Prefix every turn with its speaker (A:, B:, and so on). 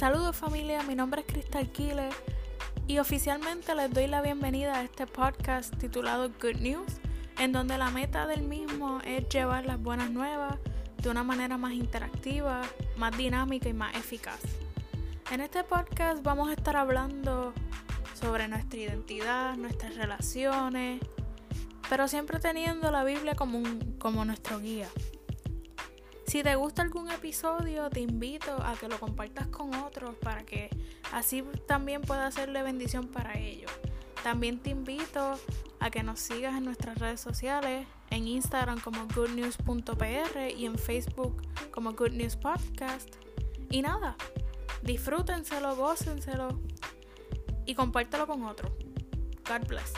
A: Saludos familia, mi nombre es Cristal Kile y oficialmente les doy la bienvenida a este podcast titulado Good News, en donde la meta del mismo es llevar las buenas nuevas de una manera más interactiva, más dinámica y más eficaz. En este podcast vamos a estar hablando sobre nuestra identidad, nuestras relaciones, pero siempre teniendo la Biblia como, como nuestro guía. Si te gusta algún episodio, te invito a que lo compartas con otros para que así también pueda hacerle bendición para ellos. También te invito a que nos sigas en nuestras redes sociales, en Instagram como goodnews.pr y en Facebook como Good News Podcast. Y nada, disfrútenselo, gócenselo y compártelo con otros. God bless.